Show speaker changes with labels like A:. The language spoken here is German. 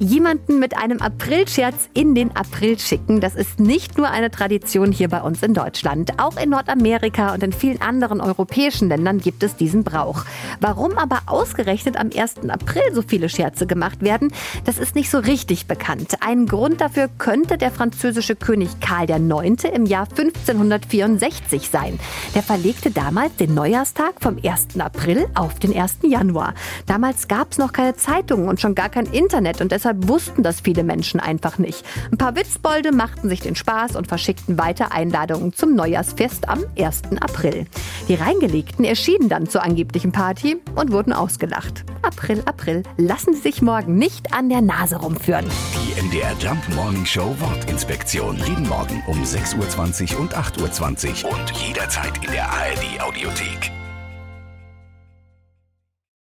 A: Jemanden mit einem Aprilscherz in den April schicken, das ist nicht nur eine Tradition hier bei uns in Deutschland. Auch in Nordamerika und in vielen anderen europäischen Ländern gibt es diesen Brauch. Warum aber ausgerechnet am 1. April so viele Scherze gemacht werden, das ist nicht so richtig bekannt. Ein Grund dafür könnte der französische König Karl IX. im Jahr 1564 sein. Der verlegte damals den Neujahrstag vom 1. April auf den 1. Januar. Damals gab es noch keine Zeitungen und schon gar kein Internet und deshalb wussten das viele Menschen einfach nicht. Ein paar Witzbolde machten sich den Spaß und verschickten weiter Einladungen zum Neujahrsfest am 1. April. Die Reingelegten erschienen dann zur angeblichen Party und wurden ausgelacht. April, April, lassen Sie sich morgen nicht an der Nase rumführen.
B: Die MDR Jump Morning Show Wortinspektion. Jeden Morgen um 6.20 Uhr und 8.20 Uhr und jederzeit in der ARD Audiothek.